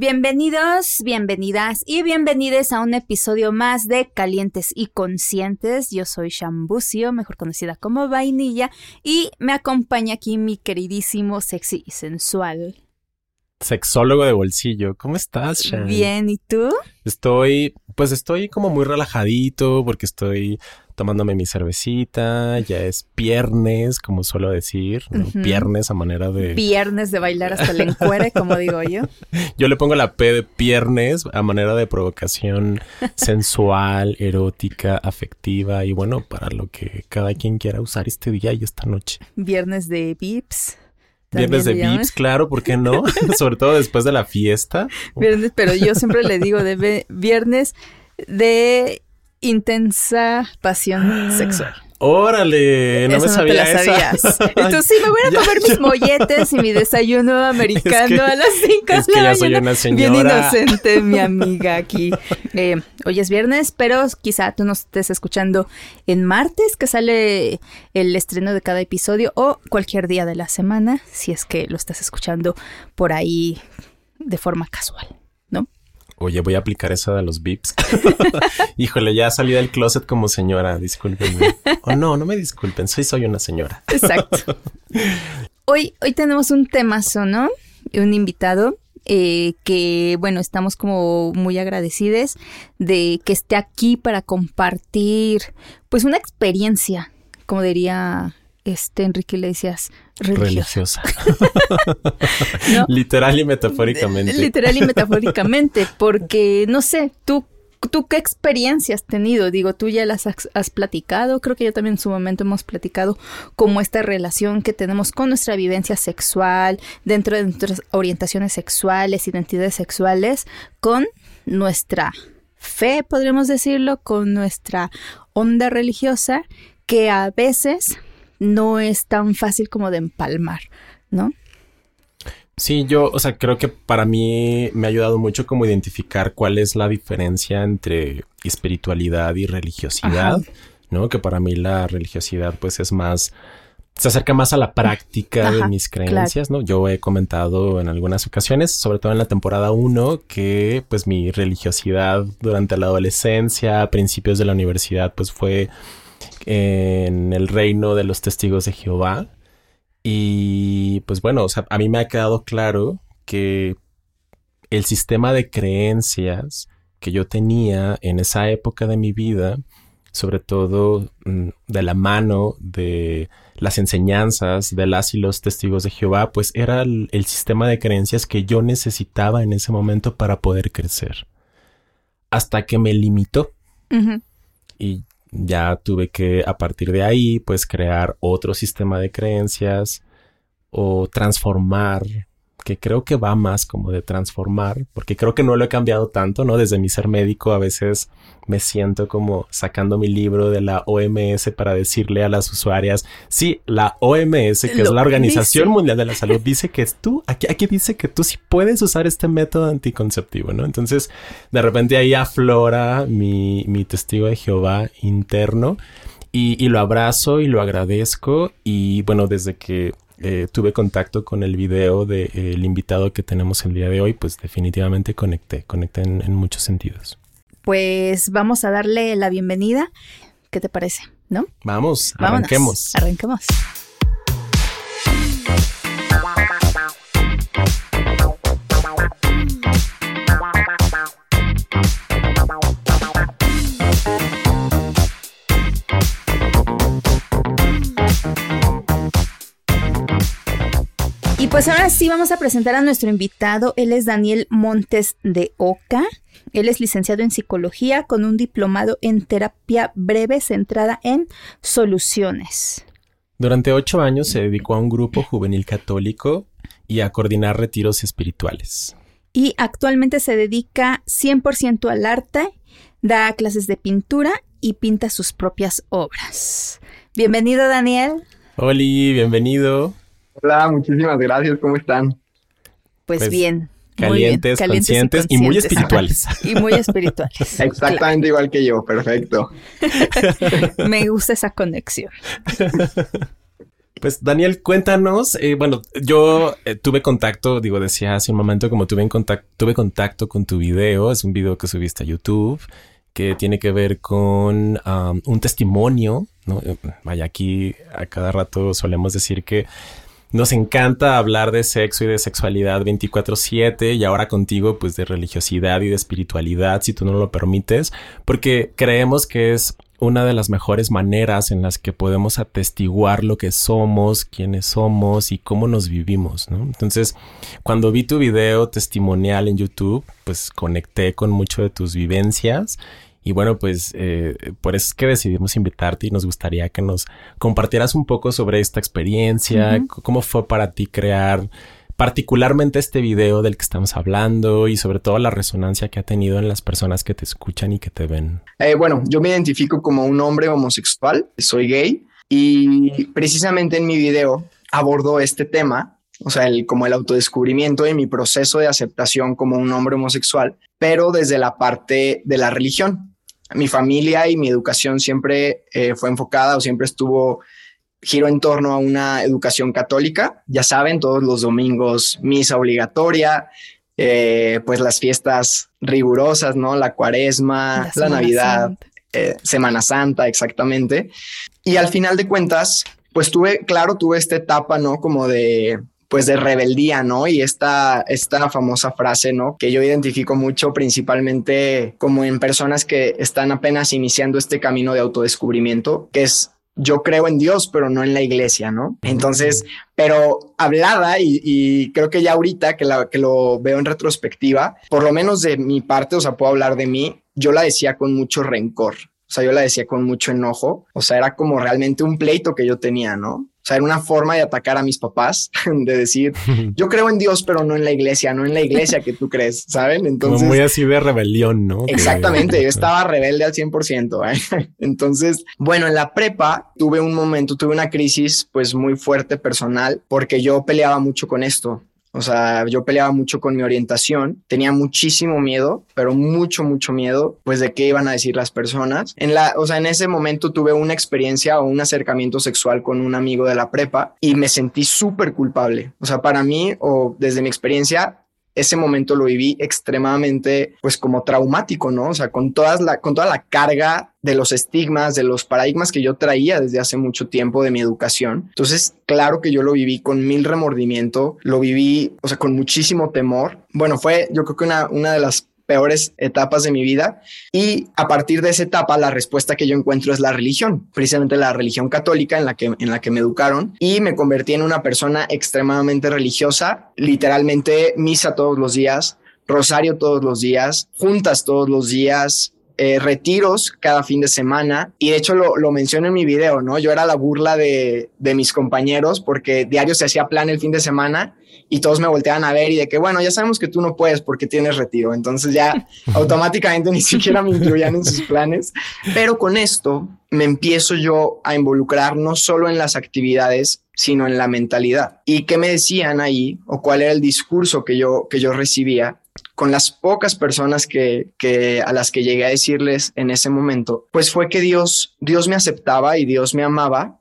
Bienvenidos, bienvenidas y bienvenides a un episodio más de Calientes y Conscientes. Yo soy Shambucio, mejor conocida como Vainilla, y me acompaña aquí mi queridísimo sexy y sensual. Sexólogo de bolsillo, ¿cómo estás, Sham? Bien, ¿y tú? Estoy, pues estoy como muy relajadito porque estoy tomándome mi cervecita, ya es viernes, como suelo decir, ¿no? Viernes a manera de... Viernes de bailar hasta el encuere, como digo yo. Yo le pongo la P de viernes a manera de provocación sensual, erótica, afectiva y bueno, para lo que cada quien quiera usar este día y esta noche. Viernes de Vips. Viernes de Vips, claro, ¿por qué no? Sobre todo después de la fiesta. Viernes, pero yo siempre le digo de viernes de intensa pasión sexual. Órale, no Eso me sabía te la esa. sabías. Entonces sí, me voy a comer mis molletes y mi desayuno americano Es que- a las 5 es de que la ya soy Bien inocente, mi amiga aquí. Eh, hoy es viernes, pero quizá tú nos estés escuchando en martes, que sale el estreno de cada episodio, o cualquier día de la semana, si es que lo estás escuchando por ahí de forma casual, ¿no? Oye, voy a aplicar esa de los bips. Híjole, ya salí del closet como señora, discúlpenme. O no, no me disculpen, soy soy una señora. Exacto. Hoy, hoy tenemos un temazo, ¿no? Un invitado eh, que, bueno, estamos como muy agradecidos de que esté aquí para compartir, pues, una experiencia, como diría este Enrique Iglesias, religiosa. Religiosa. ¿no? Literal y metafóricamente. Literal y metafóricamente, porque, no sé, tú... ¿Tú qué experiencia has tenido? Digo, tú ya las has, has platicado, creo que yo también en su momento hemos platicado como esta relación que tenemos con nuestra vivencia sexual, dentro de nuestras orientaciones sexuales, identidades sexuales, con nuestra fe, podríamos decirlo, con nuestra onda religiosa, que a veces no es tan fácil como de empalmar, ¿no? Sí, yo, o sea, creo que para mí me ha ayudado mucho como identificar cuál es la diferencia entre espiritualidad y religiosidad, Ajá. ¿no? Que para mí la religiosidad pues es más, se acerca más a la práctica de mis creencias, ¿no? Yo he comentado en algunas ocasiones, sobre todo en la temporada 1, que pues mi religiosidad durante la adolescencia, a principios de la universidad, pues fue en el reino de los testigos de Jehová. Y pues bueno, o sea, a mí me ha quedado claro que el sistema de creencias que yo tenía en esa época de mi vida, sobre todo mm, de la mano de las enseñanzas de las y los testigos de Jehová, pues era el, el sistema de creencias que yo necesitaba en ese momento para poder crecer. Hasta que me limitó y ya tuve que a partir de ahí pues crear otro sistema de creencias o transformar que creo que va más como de transformar porque creo que no lo he cambiado tanto no desde mi ser médico a veces me siento como sacando mi libro de la OMS para decirle a las usuarias sí la OMS que es la Organización dice. Mundial de la Salud dice que tú aquí aquí dice que tú sí puedes usar este método anticonceptivo no entonces de repente ahí aflora mi, mi testigo de Jehová interno y, y lo abrazo y lo agradezco y bueno, desde que eh, tuve contacto con el video del invitado que tenemos el día de hoy, pues definitivamente conecté, conecté en, en muchos sentidos. Pues vamos a darle la bienvenida. ¿Qué te parece? ¿No? Vamos, Vámonos. arranquemos. Arranquemos. Y pues ahora sí vamos a presentar a nuestro invitado. Él es Daniel Montes de Oca. Él es licenciado en psicología con un diplomado en terapia breve centrada en soluciones. Durante ocho años se dedicó a un grupo juvenil católico y a coordinar retiros espirituales. Y actualmente se dedica 100% al arte, da clases de pintura y pinta sus propias obras. Bienvenido, Daniel. Oli, bienvenido. Hola, muchísimas gracias, ¿cómo están? Pues, Pues, bien. Calientes, bien. conscientes y muy espirituales. Y muy espirituales. Exactamente igual que yo, perfecto. Me gusta esa conexión. Pues Daniel, cuéntanos. Eh, bueno, yo eh, tuve contacto, digo, decía hace un momento como tuve, en contacto, tuve contacto con tu video. Es un video que subiste a YouTube que tiene que ver con un testimonio. ¿no? Eh, vaya, aquí a cada rato solemos decir que nos encanta hablar de sexo y de sexualidad 24/7 y ahora contigo pues de religiosidad y de espiritualidad si tú no lo permites, porque creemos que es una de las mejores maneras en las que podemos atestiguar lo que somos, quiénes somos y cómo nos vivimos. Entonces, cuando vi tu video testimonial en YouTube, pues conecté con mucho de tus vivencias y bueno, pues eh, por eso es que decidimos invitarte y nos gustaría que nos compartieras un poco sobre esta experiencia, cómo fue para ti crear particularmente este video del que estamos hablando y sobre todo la resonancia que ha tenido en las personas que te escuchan y que te ven. Eh, bueno, yo me identifico como un hombre homosexual, soy gay y precisamente en mi video abordo este tema, o sea, el, como el autodescubrimiento y mi proceso de aceptación como un hombre homosexual, pero desde la parte de la religión. Mi familia y mi educación siempre eh, fue enfocada o siempre estuvo giro en torno a una educación católica. Ya saben, todos los domingos misa obligatoria, eh, pues las fiestas rigurosas, ¿no? La cuaresma, la, Navidad, eh, Semana Santa, exactamente. Y al final de cuentas, pues tuve, claro, tuve esta etapa, ¿no? Como de pues de rebeldía, ¿no? Y esta, esta famosa frase, ¿no? Que yo identifico mucho principalmente como en personas que están apenas iniciando este camino de autodescubrimiento, que es yo creo en Dios, pero no en la iglesia, ¿no? Entonces, pero hablada y, creo que ya ahorita que, la, que lo veo en retrospectiva, por lo menos de mi parte, o sea, puedo hablar de mí, yo la decía con mucho rencor. O sea, yo la decía con mucho enojo. O sea, era como realmente un pleito que yo tenía, ¿no? Sea, era una forma de atacar a mis papás, de decir, yo creo en Dios, pero no en la iglesia, no en la iglesia que tú crees, ¿saben? Entonces... Como muy así de rebelión, ¿no? Exactamente, yo estaba rebelde al 100%. ¿eh? Entonces, bueno, en la prepa tuve un momento, tuve una crisis pues muy fuerte personal porque yo peleaba mucho con esto. O sea, yo peleaba mucho con mi orientación, tenía muchísimo miedo, pero mucho, mucho miedo, pues de qué iban a decir las personas. En la, o sea, en ese momento tuve una experiencia o un acercamiento sexual con un amigo de la prepa y me sentí súper culpable. O sea, para mí o desde mi experiencia, ese momento lo viví extremadamente, pues como traumático, ¿no? O sea, con, todas la, con toda la carga de los estigmas, de los paradigmas que yo traía desde hace mucho tiempo de mi educación. Entonces, claro que yo lo viví con mil remordimiento, lo viví, o sea, con muchísimo temor. Bueno, fue yo creo que una, una de las peores etapas de mi vida. Y a partir de esa etapa la respuesta que yo encuentro es la religión, precisamente la religión católica en la que en la que me educaron. Y me convertí en una persona extremadamente religiosa, literalmente misa todos los días, rosario todos los días, juntas todos los días, eh, retiros cada fin de semana. Y de hecho lo, lo, menciono en mi video, ¿no? Yo era la burla de, de mis compañeros porque diario se hacía plan el fin de semana y todos me volteaban a ver y de que, bueno, ya sabemos que tú no puedes porque tienes retiro. Entonces ya automáticamente ni siquiera me incluían en sus planes. Pero con esto me empiezo yo a involucrar no solo en las actividades, sino en la mentalidad. ¿Y qué me decían ahí o cuál era el discurso que yo, que yo recibía? con las pocas personas que, que, a las que llegué a decirles en ese momento, pues fue que Dios, Dios me aceptaba y Dios me amaba,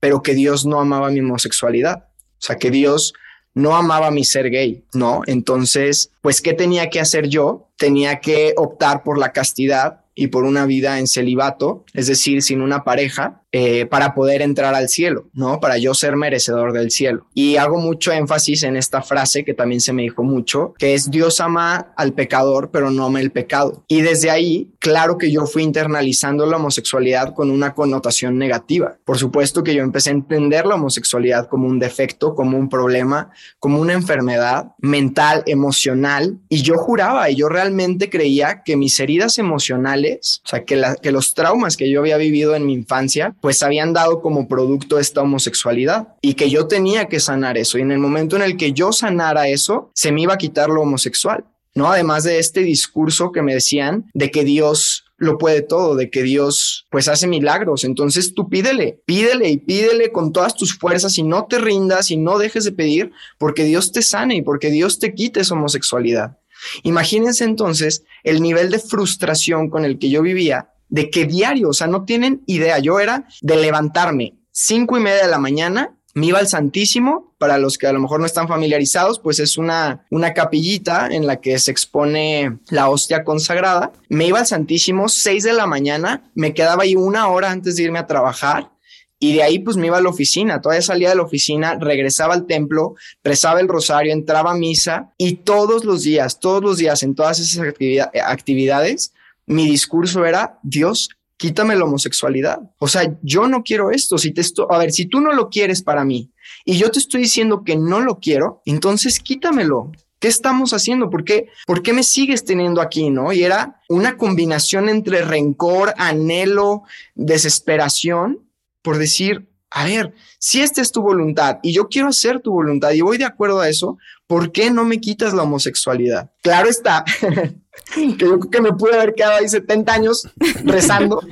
pero que Dios no amaba mi homosexualidad. O sea, que Dios no amaba mi ser gay, ¿no? Entonces, pues, ¿qué tenía que hacer yo? Tenía que optar por la castidad y por una vida en celibato, es decir, sin una pareja, eh, para poder entrar al cielo, ¿no? Para yo ser merecedor del cielo. Y hago mucho énfasis en esta frase que también se me dijo mucho, que es Dios ama al pecador, pero no ama el pecado. Y desde ahí, claro que yo fui internalizando la homosexualidad con una connotación negativa. Por supuesto que yo empecé a entender la homosexualidad como un defecto, como un problema, como una enfermedad mental, emocional. Y yo juraba y yo realmente creía que mis heridas emocionales, o sea, que, que los traumas que yo había vivido en mi infancia, pues habían dado como producto esta homosexualidad y que yo tenía que sanar eso. Y en el momento en el que yo sanara eso, se me iba a quitar lo homosexual. ¿no? Además de este discurso que me decían de que Dios lo puede todo, de que Dios pues hace milagros. Entonces tú pídele, pídele y pídele con todas tus fuerzas y no te rindas y no dejes de pedir porque Dios te sane y porque Dios te quite esa homosexualidad. Imagínense entonces el nivel de frustración con el que yo vivía de que diario, o sea, no tienen idea. Yo era de levantarme cinco y media de la mañana me iba al Santísimo, para los que a lo mejor no están familiarizados, pues es una, una capillita en la que se expone la hostia consagrada. Me iba al Santísimo, 6 de la mañana, me quedaba ahí una hora antes de irme a trabajar y de ahí pues me iba a la oficina, todavía salía de la oficina, regresaba al templo, rezaba el rosario, entraba a misa y todos los días, todos los días en todas esas actividades, mi discurso era, Dios, quítame la homosexualidad. O sea, yo no quiero esto. Si te esto, a ver, si tú no lo quieres para mí y yo te estoy diciendo que no lo quiero, entonces quítamelo. ¿Qué estamos haciendo? ¿Por qué, ¿Por qué me sigues teniendo aquí? ¿No? Y era una combinación entre rencor, anhelo, desesperación por decir, a ver, si esta es tu voluntad y yo quiero hacer tu voluntad y voy de acuerdo a eso, ¿por qué no me quitas la homosexualidad? Claro está, que yo creo que me pude haber quedado ahí 70 años rezando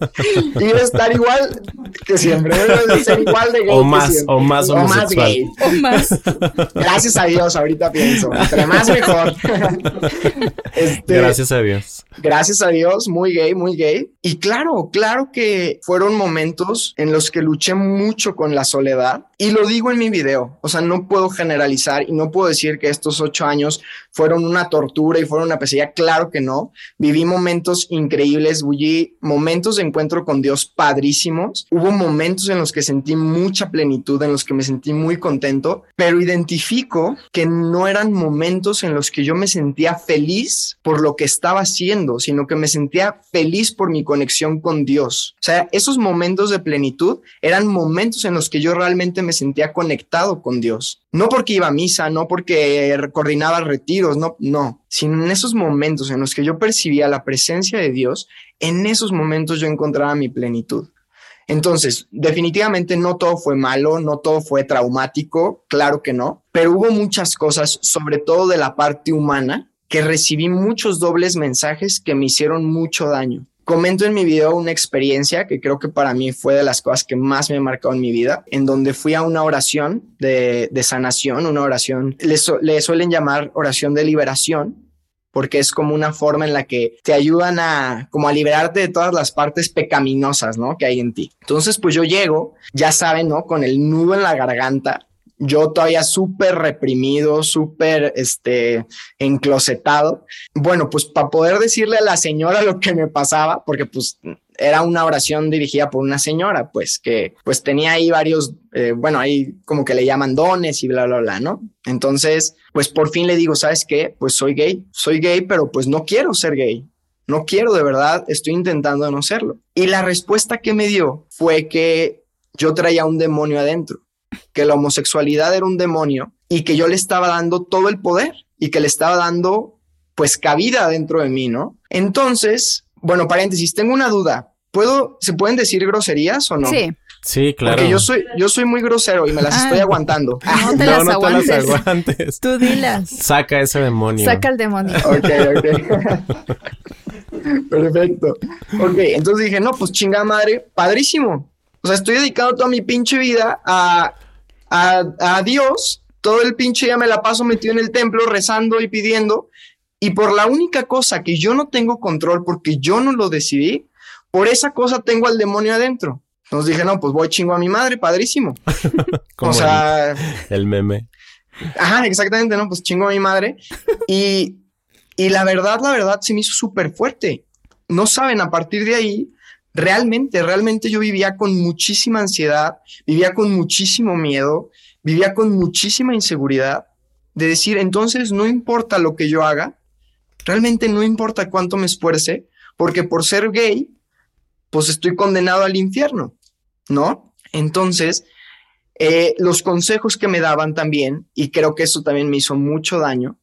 y estar igual que siempre, ser igual de gay. O más, o más o más gay. O más. Gracias a Dios, ahorita pienso, entre más mejor. Este, Gracias a Dios. Gracias a Dios, muy gay, muy gay. Y claro, claro que fueron momentos en los que luché mucho con la soledad y lo digo en mi video. O sea, no puedo generalizar y no puedo decir que estos ocho años fueron una tortura y fueron una pesadilla. Claro que no. Viví momentos increíbles, viví momentos de encuentro con Dios padrísimos. Hubo momentos en los que sentí mucha plenitud, en los que me sentí muy contento, pero identifico que no eran momentos en los que yo me sentía feliz por lo que estaba haciendo, sino que me sentía feliz por mi conexión con Dios. O sea, esos momentos de plenitud eran momentos en los que yo realmente me sentía conectado con Dios. No porque iba a misa, no porque coordinaba retiros, no, no, sino en esos momentos en los que yo percibía la presencia de Dios, en esos momentos yo encontraba mi plenitud. Entonces, definitivamente no todo fue malo, no todo fue traumático, claro que no, pero hubo muchas cosas, sobre todo de la parte humana, que recibí muchos dobles mensajes que me hicieron mucho daño. Comento en mi video una experiencia que creo que para mí fue de las cosas que más me marcado en mi vida, en donde fui a una oración de, sanación, una oración, le, suelen llamar oración de liberación, porque es como una forma en la que te ayudan a como a liberarte de todas las partes pecaminosas, ¿no? Que hay en ti. Entonces, pues yo llego, ya saben, ¿no? Con el nudo en la garganta, yo todavía súper reprimido, súper este, enclosetado. Bueno, pues para poder decirle a la señora lo que me pasaba, porque pues era una oración dirigida por una señora, pues que pues tenía ahí varios, eh, bueno, ahí como que le llaman dones y bla, bla, bla, ¿no? Entonces, pues por fin le digo, ¿sabes qué? Pues soy gay, soy gay, pero pues no quiero ser gay. No quiero de verdad, estoy intentando no serlo. Y la respuesta que me dio fue que yo traía un demonio adentro que la homosexualidad era un demonio y que yo le estaba dando todo el poder y que le estaba dando pues cabida dentro de mí, ¿no? Entonces, bueno, paréntesis, tengo una duda. ¿Puedo, se pueden decir groserías o no? Sí. Sí, claro. Porque yo soy, yo soy muy grosero y me las estoy aguantando. No te, las, aguantes. Tú dilas. Saca ese demonio. Saca el demonio. Ok, ok. Perfecto. Ok, entonces dije, no, pues chinga madre, padrísimo. Sea, estoy dedicando toda mi pinche vida a, a, Dios. Todo el pinche día me la paso metido en el templo rezando y pidiendo. Y por la única cosa que yo no tengo control porque yo no lo decidí, por esa cosa tengo al demonio adentro. Entonces dije, no, pues voy chingo a mi madre, padrísimo. o sea, el, meme. Ajá, exactamente, no, pues chingo a mi madre. Y, y la verdad, la verdad, se me hizo súper fuerte. No saben, a partir de ahí, realmente, realmente yo vivía con muchísima ansiedad, vivía con muchísimo miedo, vivía con muchísima inseguridad de decir, entonces no importa lo que yo haga, realmente no importa cuánto me esfuerce, porque por ser gay, pues estoy condenado al infierno, ¿no? Entonces, eh, los consejos que me daban también, y creo que eso también me hizo mucho daño,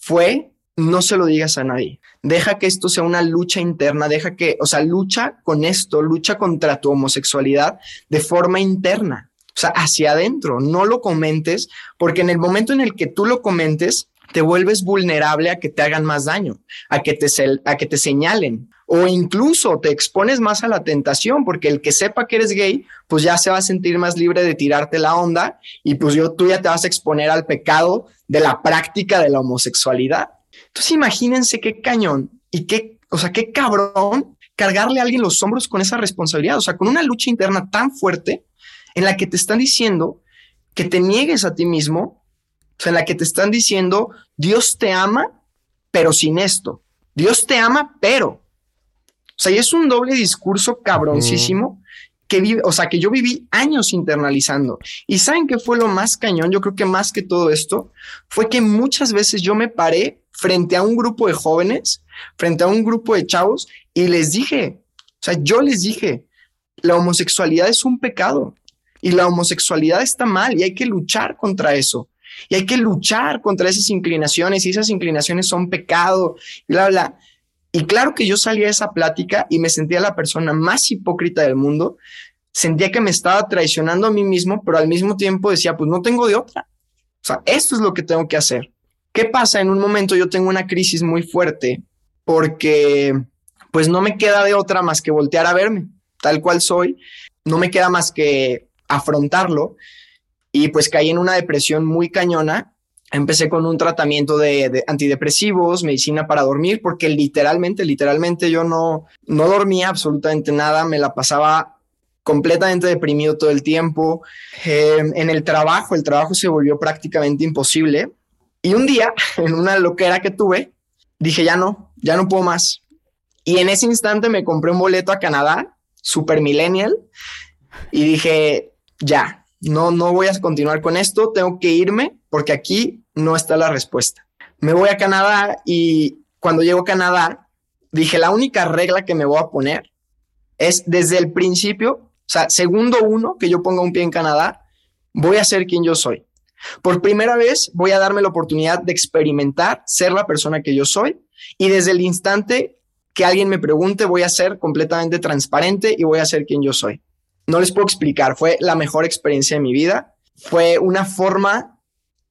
fue no se lo digas a nadie. Deja que esto sea una lucha interna, deja que, o sea, lucha con esto, lucha contra tu homosexualidad de forma interna, o sea, hacia adentro, no lo comentes, porque en el momento en el que tú lo comentes, te vuelves vulnerable a que te hagan más daño, a que te, a que te señalen, o incluso te expones más a la tentación, porque el que sepa que eres gay, pues ya se va a sentir más libre de tirarte la onda y pues yo, tú ya te vas a exponer al pecado de la práctica de la homosexualidad. Entonces imagínense qué cañón y qué, o sea, qué cabrón cargarle a alguien los hombros con esa responsabilidad, o sea, con una lucha interna tan fuerte en la que te están diciendo que te niegues a ti mismo, o sea, en la que te están diciendo, Dios te ama, pero sin esto. Dios te ama, pero. O sea, y es un doble discurso cabroncísimo que vive, o sea, que yo viví años internalizando. Y saben qué fue lo más cañón, yo creo que más que todo esto, fue que muchas veces yo me paré frente a un grupo de jóvenes, frente a un grupo de chavos, y les dije, o sea, yo les dije, la homosexualidad es un pecado y la homosexualidad está mal y hay que luchar contra eso. Y hay que luchar contra esas inclinaciones y esas inclinaciones son pecado, bla, bla. Y claro que yo salía de esa plática y me sentía la persona más hipócrita del mundo. Sentía que me estaba traicionando a mí mismo, pero al mismo tiempo decía, pues no tengo de otra. O sea, esto es lo que tengo que hacer. ¿Qué pasa? En un momento yo tengo una crisis muy fuerte porque pues no me queda de otra más que voltear a verme tal cual soy. No me queda más que afrontarlo y pues caí en una depresión muy cañona. Empecé con un tratamiento de, antidepresivos, medicina para dormir, porque literalmente, literalmente yo no, no dormía absolutamente nada, me la pasaba completamente deprimido todo el tiempo. Em, en el trabajo, el trabajo se volvió prácticamente imposible. Y un día, en una loquera que tuve, dije, ya no, ya no puedo más. Y en ese instante me compré un boleto a Canadá, super millennial, y dije, ya, no, no voy a continuar con esto, tengo que irme porque aquí no está la respuesta. Me voy a Canadá y cuando llego a Canadá, dije, la única regla que me voy a poner es desde el principio, o sea, segundo uno que yo ponga un pie en Canadá, voy a ser quien yo soy. Por primera vez voy a darme la oportunidad de experimentar ser la persona que yo soy y desde el instante que alguien me pregunte voy a ser completamente transparente y voy a ser quien yo soy no les puedo explicar, fue la mejor experiencia de mi vida. Fue una forma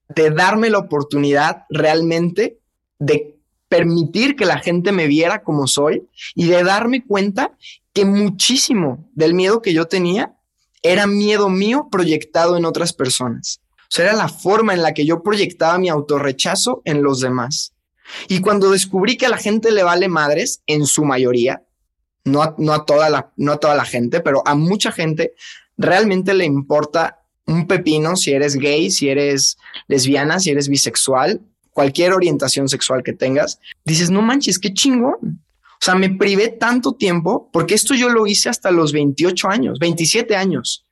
de darme la oportunidad realmente de permitir que la gente me viera como soy y de darme cuenta que muchísimo del miedo que yo tenía era miedo mío proyectado en otras personas. Sea, era la forma en la que yo proyectaba mi autorrechazo en los demás. Y cuando descubrí que a la gente le vale madres, en su mayoría, no a, toda la, no a toda la gente, pero a mucha gente realmente le importa un pepino si eres gay, si eres lesbiana, si eres bisexual, cualquier orientación sexual que tengas. Dices, no manches, qué chingón. O sea, me privé tanto tiempo porque esto yo lo hice hasta los 28 años, 27 años.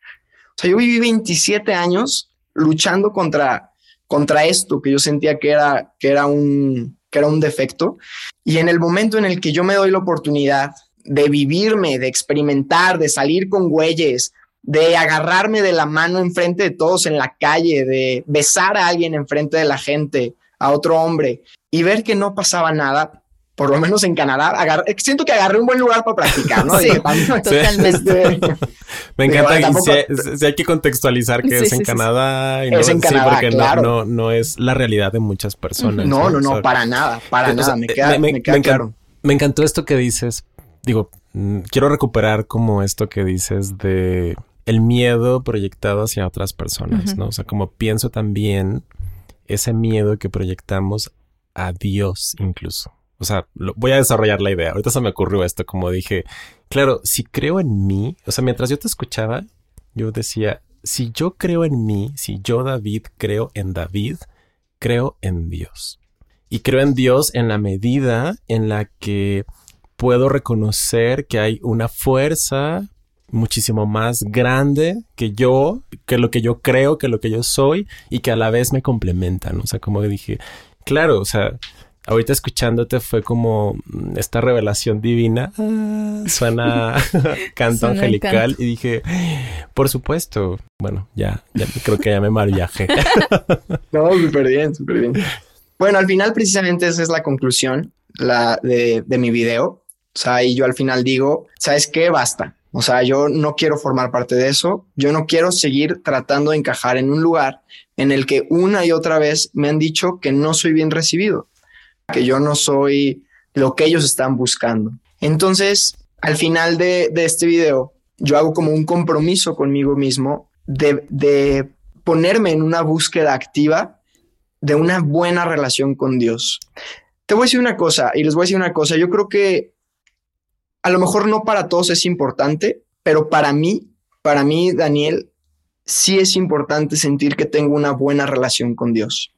O sea, yo viví 27 años luchando contra, contra esto que yo sentía que era, que era un, que era un defecto. Y en el momento en el que yo me doy la oportunidad de vivirme, de experimentar, de salir con güeyes, de agarrarme de la mano enfrente de todos en la calle, de besar a alguien enfrente de la gente, a otro hombre, y ver que no pasaba nada, por lo menos en Canadá, siento que agarré un buen lugar para practicar, ¿no? Sí, totalmente. Me encanta, si, hay que contextualizar que es en Canadá. Y no, es en Canadá, porque no, no, es la realidad de muchas personas. No, no, no, para nada, para nada, me queda, me, claro. Me encantó esto que dices digo, mm, quiero recuperar como esto que dices de el miedo proyectado hacia otras personas, ¿no? O sea, como pienso también ese miedo que proyectamos a Dios incluso. O sea, voy a desarrollar la idea. Ahorita se me ocurrió esto, como dije, claro, si creo en mí, o sea, mientras yo te escuchaba, yo decía, si yo creo en mí, si yo David creo en David, creo en Dios. Y creo en Dios en la medida en la que puedo reconocer que hay una fuerza muchísimo más grande que yo, que lo que yo creo, que lo que yo soy y que a la vez me complementan. O sea, como dije, claro, o sea, ahorita escuchándote fue como mm, esta revelación divina. Ah, suena canto angelical y dije, por supuesto. Bueno, ya, ya creo que ya me mal viaje. no, súper bien, súper bien. Bueno, al final precisamente esa es la conclusión la de, de mi video. O sea, y yo al final digo, ¿sabes qué? Basta. O sea, yo no quiero formar parte de eso. Yo no quiero seguir tratando de encajar en un lugar en el que una y otra vez me han dicho que no soy bien recibido, que yo no soy lo que ellos están buscando. Entonces, al final de, este video, yo hago como un compromiso conmigo mismo de, de ponerme en una búsqueda activa de una buena relación con Dios. Te voy a decir una cosa y les voy a decir una cosa. Yo creo que a lo mejor no para todos es importante, pero para mí, para mí, Daniel, sí es importante sentir que tengo una buena relación con Dios.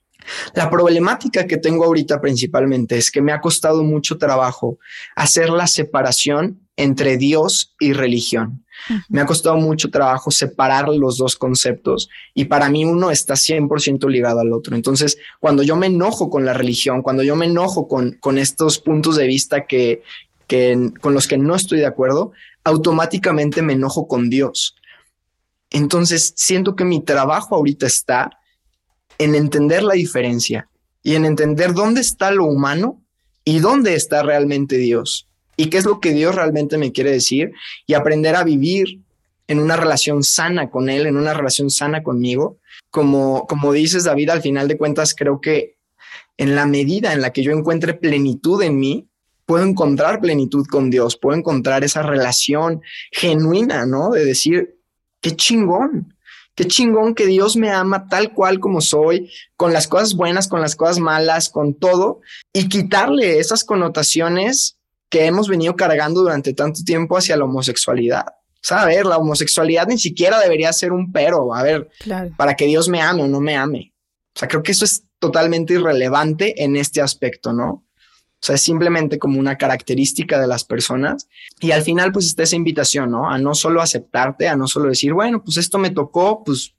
La problemática que tengo ahorita principalmente es que me ha costado mucho trabajo hacer la separación entre Dios y religión. Me ha costado mucho trabajo separar los dos conceptos y para mí uno está 100% ligado al otro. Entonces, cuando yo me enojo con la religión, cuando yo me enojo con, con estos puntos de vista que, que, con los que no estoy de acuerdo, automáticamente me enojo con Dios. Entonces, siento que mi trabajo ahorita está en entender la diferencia y en entender dónde está lo humano y dónde está realmente Dios y qué es lo que Dios realmente me quiere decir y aprender a vivir en una relación sana con Él, en una relación sana conmigo. Como, como dices, David, al final de cuentas, creo que en la medida en la que yo encuentre plenitud en mí, puedo encontrar plenitud con Dios, puedo encontrar esa relación genuina, ¿no? De decir, qué chingón, Qué chingón que Dios me ama tal cual como soy, con las cosas buenas, con las cosas malas, con todo, y quitarle esas connotaciones que hemos venido cargando durante tanto tiempo hacia la homosexualidad. O sea, a ver, la homosexualidad ni siquiera debería ser un pero, a ver, para que Dios me ame o no me ame. O sea, creo que eso es totalmente irrelevante en este aspecto, ¿no? O sea, es simplemente como una característica de las personas. Y al final, pues está esa invitación, ¿no? A no solo aceptarte, a no solo decir, bueno, pues esto me tocó, pues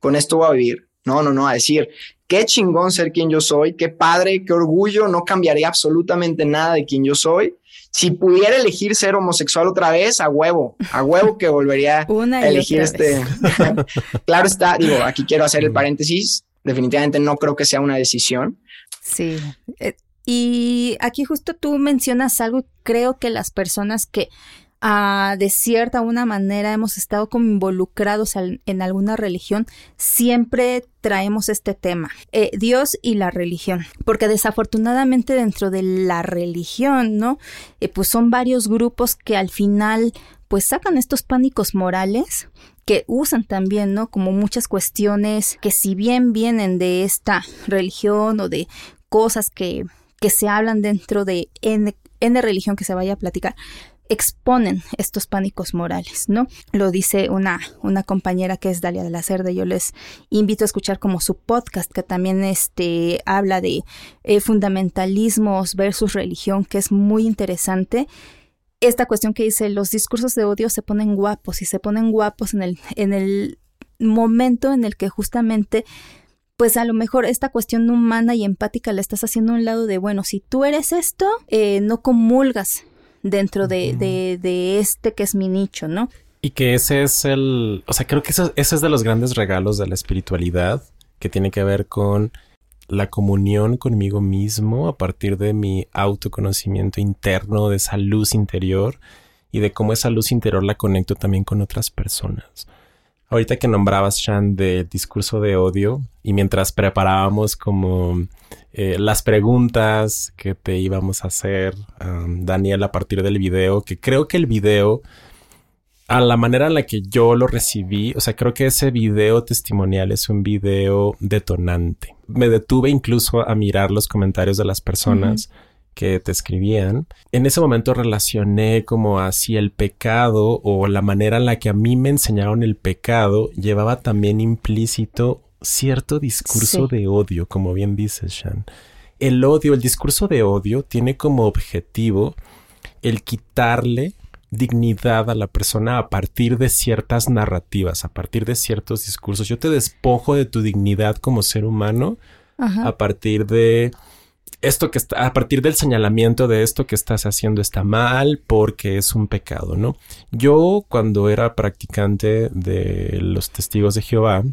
con esto voy a vivir. No, no, no, a decir, qué chingón ser quien yo soy, qué padre, qué orgullo, no cambiaría absolutamente nada de quien yo soy. Si pudiera elegir ser homosexual otra vez, a huevo, a huevo que volvería a elegir este. claro está, digo, aquí quiero hacer el paréntesis. Definitivamente no creo que sea una decisión. Sí, eh, y aquí justo tú mencionas algo, creo que las personas que ah, de cierta una manera hemos estado como involucrados en alguna religión, siempre traemos este tema, eh, Dios y la religión, porque desafortunadamente dentro de la religión, ¿no? Eh, pues son varios grupos que al final pues sacan estos pánicos morales que usan también, ¿no? Como muchas cuestiones que si bien vienen de esta religión o de cosas que que se hablan dentro de N, religión que se vaya a platicar, exponen estos pánicos morales, ¿no? Lo dice una, una compañera que es Dalia de la Cerda. Yo les invito a escuchar como su podcast, que también este, habla de eh, fundamentalismos versus religión, que es muy interesante. Esta cuestión que dice, los discursos de odio se ponen guapos y se ponen guapos en el, en el momento en el que justamente pues a lo mejor esta cuestión humana y empática la estás haciendo a un lado de, bueno, si tú eres esto, eh, no comulgas dentro de, de, este que es mi nicho, ¿no? Y que ese es el, o sea, creo que ese es de los grandes regalos de la espiritualidad, que tiene que ver con la comunión conmigo mismo a partir de mi autoconocimiento interno, de esa luz interior y de cómo esa luz interior la conecto también con otras personas. Ahorita que nombrabas, Shan, del discurso de odio y mientras preparábamos como eh, las preguntas que te íbamos a hacer, um, Daniel, a partir del video, que creo que el video, a la manera en la que yo lo recibí, o sea, creo que ese video testimonial es un video detonante. Me detuve incluso a mirar los comentarios de las personas que te escribían, en ese momento relacioné como así el pecado o la manera en la que a mí me enseñaron el pecado llevaba también implícito cierto discurso de odio, como bien dices, Shan. El odio, el discurso de odio tiene como objetivo el quitarle dignidad a la persona a partir de ciertas narrativas, a partir de ciertos discursos. Yo te despojo de tu dignidad como ser humano a partir de esto que está, a partir del señalamiento de esto que estás haciendo está mal porque es un pecado, ¿no? Yo cuando era practicante de los testigos de Jehová,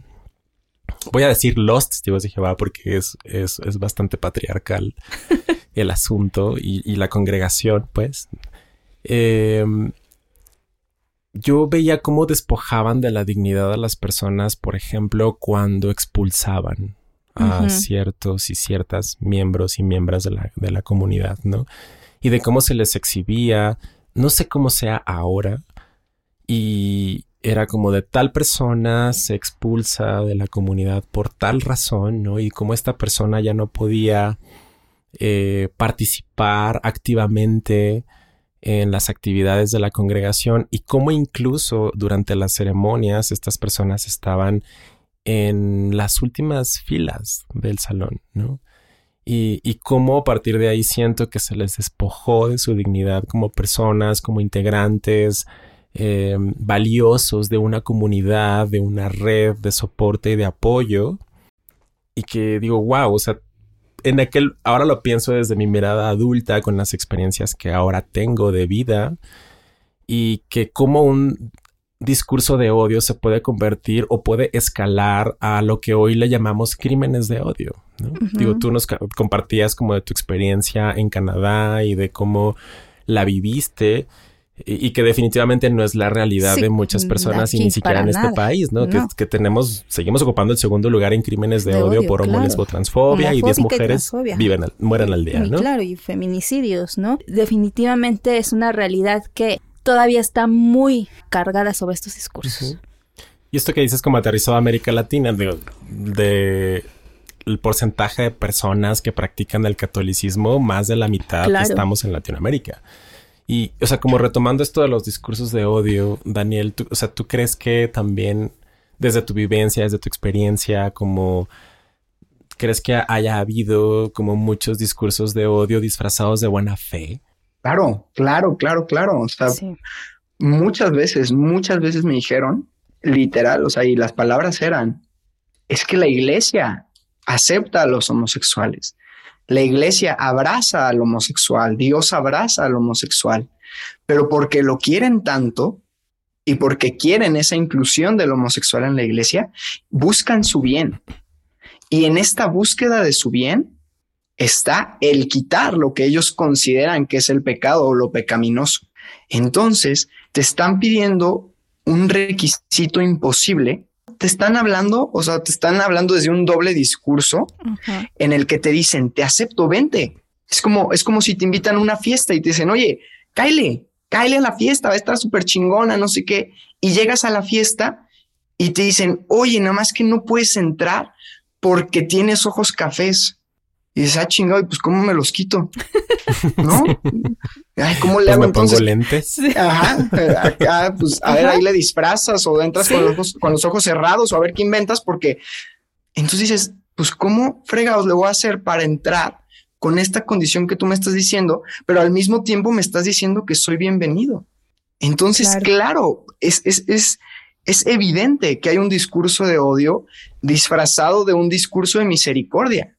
voy a decir los testigos de Jehová porque es, es, bastante patriarcal el asunto y, la congregación, pues. Em, yo veía cómo despojaban de la dignidad a las personas, por ejemplo, cuando expulsaban a ciertos y ciertas miembros y miembros de la, de la comunidad, ¿no? Y de cómo se les exhibía, no sé cómo sea ahora, y era como de tal persona se expulsa de la comunidad por tal razón, ¿no? Y como esta persona ya no podía eh, participar activamente en las actividades de la congregación y cómo incluso durante las ceremonias estas personas estaban en las últimas filas del salón, ¿no? Y, y, cómo a partir de ahí siento que se les despojó de su dignidad como personas, como integrantes eh, valiosos de una comunidad, de una red de soporte y de apoyo. Y que digo, wow, o sea, en aquel, ahora lo pienso desde mi mirada adulta, con las experiencias que ahora tengo de vida, y que como un discurso de odio se puede convertir o puede escalar a lo que hoy le llamamos crímenes de odio. Digo, tú nos compartías como de tu experiencia en Canadá y de cómo la viviste y, que definitivamente no es la realidad de muchas personas y ni siquiera en este país, ¿no? Que, tenemos, seguimos ocupando el segundo lugar en crímenes de, odio, por homo, transfobia y 10 mujeres viven, mueren al día, ¿no? Claro, y feminicidios, ¿no? Definitivamente es una realidad que todavía está muy cargada sobre estos discursos. Y esto que dices como aterrizado a América Latina, de, de el porcentaje de personas que practican el catolicismo, más de la mitad estamos en Latinoamérica. Y, o sea, como retomando esto de los discursos de odio, Daniel, o sea, ¿tú crees que también desde tu vivencia, desde tu experiencia, como crees que haya habido como muchos discursos de odio disfrazados de buena fe? Claro, claro, claro, claro. O sea, muchas veces, muchas veces me dijeron, literal, o sea, y las palabras eran, es que la iglesia acepta a los homosexuales. La iglesia abraza al homosexual, Dios abraza al homosexual, pero porque lo quieren tanto y porque quieren esa inclusión del homosexual en la iglesia, buscan su bien. Y en esta búsqueda de su bien está el quitar lo que ellos consideran que es el pecado o lo pecaminoso. Entonces, te están pidiendo un requisito imposible te están hablando, o sea, te están hablando desde un doble discurso en el que te dicen, te acepto, vente. Es como, es como si te invitan a una fiesta y te dicen, oye, cáile, cáile a la fiesta, va a estar súper chingona, no sé qué. Y llegas a la fiesta y te dicen, oye, nada más que no puedes entrar porque tienes ojos cafés. Y dices, ah, chingado, pues ¿cómo me los quito? ¿No? Ay, ¿cómo le pues hago me entonces? pongo lentes. Ajá, acá, pues a ver, ahí le disfrazas o entras con, los ojos, con los ojos cerrados o a ver qué inventas, porque entonces dices, pues ¿cómo fregados le voy a hacer para entrar con esta condición que tú me estás diciendo, pero al mismo tiempo me estás diciendo que soy bienvenido? Entonces, claro, es, es, es, es evidente que hay un discurso de odio disfrazado de un discurso de misericordia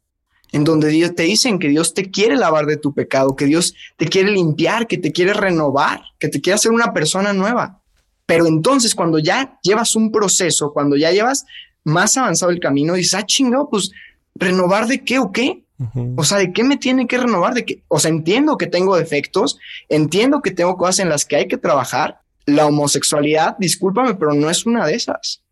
en donde Dios te dicen que Dios te quiere lavar de tu pecado, que Dios te quiere limpiar, que te quiere renovar, que te quiere hacer una persona nueva. Pero entonces cuando ya llevas un proceso, cuando ya llevas más avanzado el camino, dices, ah, chingado, pues renovar de qué o qué? O sea, ¿de qué me tiene que renovar? ¿De qué? O sea, entiendo que tengo defectos, entiendo que tengo cosas en las que hay que trabajar. La homosexualidad, discúlpame, pero no es una de esas.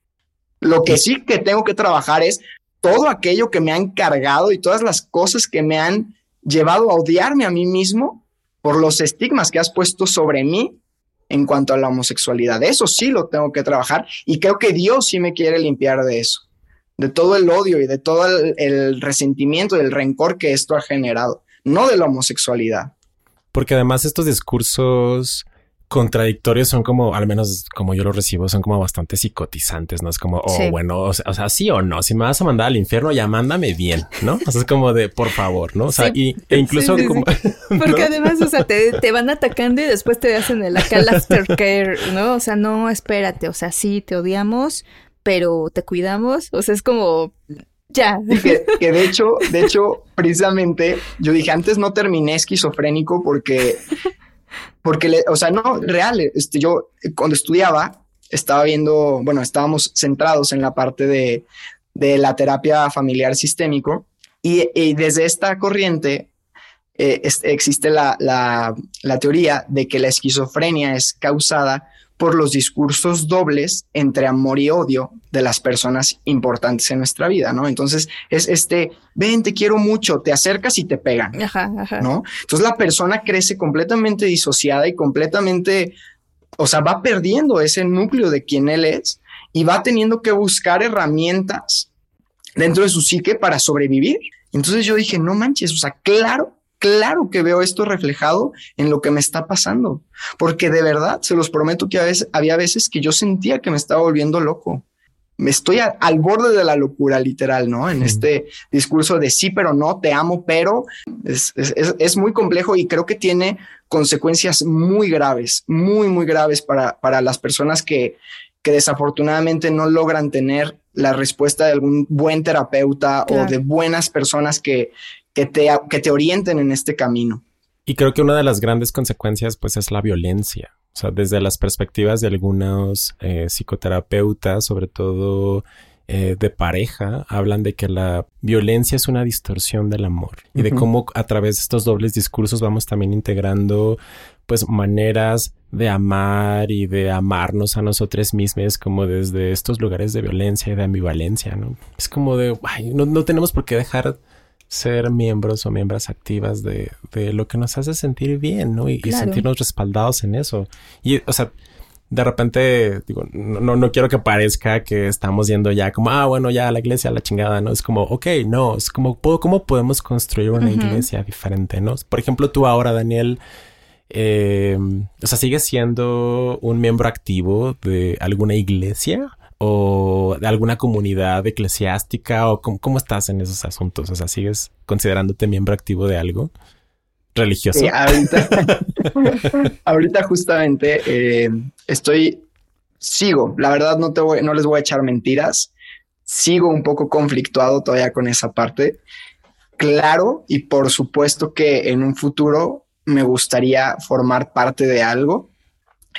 Lo que sí que tengo que trabajar es todo aquello que me han cargado y todas las cosas que me han llevado a odiarme a mí mismo por los estigmas que has puesto sobre mí en cuanto a la homosexualidad. Eso sí lo tengo que trabajar y creo que Dios sí me quiere limpiar de eso, de todo el odio y de todo el, resentimiento y el rencor que esto ha generado, no de la homosexualidad. Porque además estos discursos contradictorios son como, al menos como yo lo recibo, son como bastante psicotizantes, ¿no? Es como, oh, bueno, o sea, sí o no, si me vas a mandar al infierno, ya mándame bien, ¿no? O sea, es como de, por favor, ¿no? O sea, y, e incluso como... Porque además, o sea, te, te, van atacando y después te hacen el acá el aftercare, ¿no? O sea, no, espérate, o sea, sí, te odiamos, pero te cuidamos, o sea, es como... Ya. Que, que, de hecho, de hecho, precisamente, yo dije, antes no terminé esquizofrénico porque porque, le, o sea, no, real, este, yo cuando estudiaba estaba viendo, bueno, estábamos centrados en la parte de, la terapia familiar sistémico y, desde esta corriente eh, existe la teoría de que la esquizofrenia es causada por los discursos dobles entre amor y odio de las personas importantes en nuestra vida, ¿no? Entonces es este, ven, te quiero mucho, te acercas y te pegan, ajá, ajá. ¿no? Entonces la persona crece completamente disociada y completamente, o sea, va perdiendo ese núcleo de quien él es y va teniendo que buscar herramientas dentro de su psique para sobrevivir. Entonces yo dije, no manches, o sea, claro claro que veo esto reflejado en lo que me está pasando, porque de verdad, se los prometo que a veces, había veces que yo sentía que me estaba volviendo loco. Me estoy al borde de la locura, literal, ¿no? En este discurso de sí, pero no, te amo, pero es, es, muy complejo y creo que tiene consecuencias muy graves, muy, muy graves para, para las personas que, que desafortunadamente no logran tener la respuesta de algún buen terapeuta o de buenas personas que, que te, que te orienten en este camino. Y creo que una de las grandes consecuencias pues es la violencia. O sea, desde las perspectivas de algunos eh, psicoterapeutas, sobre todo eh, de pareja, hablan de que la violencia es una distorsión del amor y de cómo a través de estos dobles discursos vamos también integrando pues maneras de amar y de amarnos a nosotros mismos como desde estos lugares de violencia y de ambivalencia, ¿no? Es como de, ay, no, no tenemos por qué dejar ser miembros o miembros activas de, de, lo que nos hace sentir bien, ¿no? Y, sentirnos respaldados en eso. Y, o sea, de repente, digo, no, no quiero que parezca que estamos yendo ya como, ah, bueno, ya la iglesia, la chingada, ¿no? Es como, ok, no, es como, ¿cómo podemos construir una iglesia diferente, ¿no? Por ejemplo, tú ahora, Daniel, eh, o sea, ¿sigues siendo un miembro activo de alguna iglesia? O de alguna comunidad eclesiástica o cómo, estás en esos asuntos? O sea, ¿sigues considerándote miembro activo de algo religioso? ahorita, justamente eh, estoy, sigo, la verdad no, te voy, no les voy a echar mentiras, sigo un poco conflictuado todavía con esa parte. Claro, y por supuesto que en un futuro me gustaría formar parte de algo.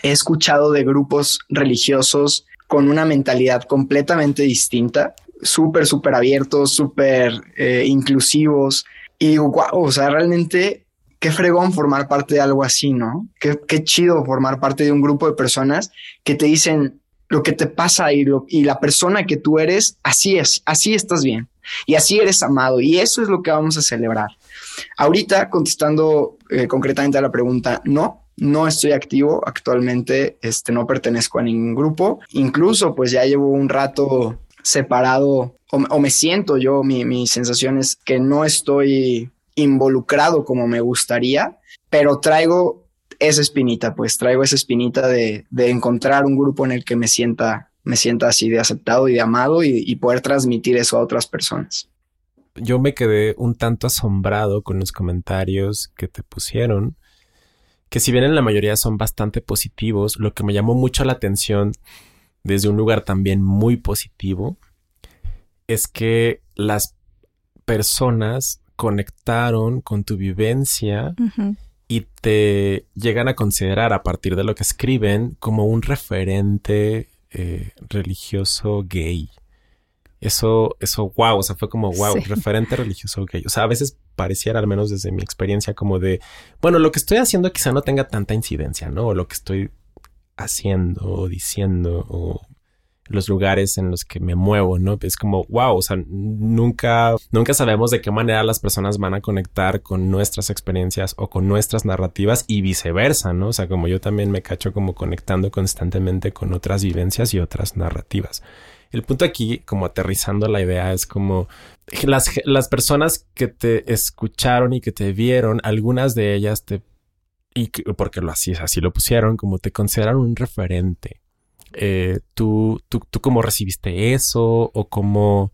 He escuchado de grupos religiosos con una mentalidad completamente distinta, súper, súper abiertos, súper eh, inclusivos. Y digo, wow, o sea, realmente qué fregón formar parte de algo así, ¿no? Qué, qué chido formar parte de un grupo de personas que te dicen lo que te pasa y, y la persona que tú eres, así es, así estás bien y así eres amado y eso es lo que vamos a celebrar. Ahorita, contestando eh, concretamente a la pregunta, no, no estoy activo actualmente, este, no pertenezco a ningún grupo. Incluso, pues ya llevo un rato separado o, me siento yo, mi, mi sensación es que no estoy involucrado como me gustaría, pero traigo esa espinita, pues traigo esa espinita de, de encontrar un grupo en el que me sienta, me sienta así de aceptado y de amado y poder transmitir eso a otras personas. Yo me quedé un tanto asombrado con los comentarios que te pusieron que si bien en la mayoría son bastante positivos, lo que me llamó mucho la atención desde un lugar también muy positivo es que las personas conectaron con tu vivencia y te llegan a considerar a partir de lo que escriben como un referente eh, religioso gay. Eso, eso, wow, o sea, fue como, wow, referente religioso gay. O sea, a veces pareciera, al menos desde mi experiencia, como de, bueno, lo que estoy haciendo quizá no tenga tanta incidencia, ¿no? O lo que estoy haciendo o diciendo o los lugares en los que me muevo, ¿no? Es como, wow, o sea, nunca, nunca sabemos de qué manera las personas van a conectar con nuestras experiencias o con nuestras narrativas y viceversa, ¿no? O sea, como yo también me cacho como conectando constantemente con otras vivencias y otras narrativas. El punto aquí, como aterrizando la idea, es como las, las personas que te escucharon y que te vieron, algunas de ellas te, y porque lo así, así lo pusieron, como te consideraron un referente. Eh, ¿tú, tú, tú cómo recibiste eso o cómo,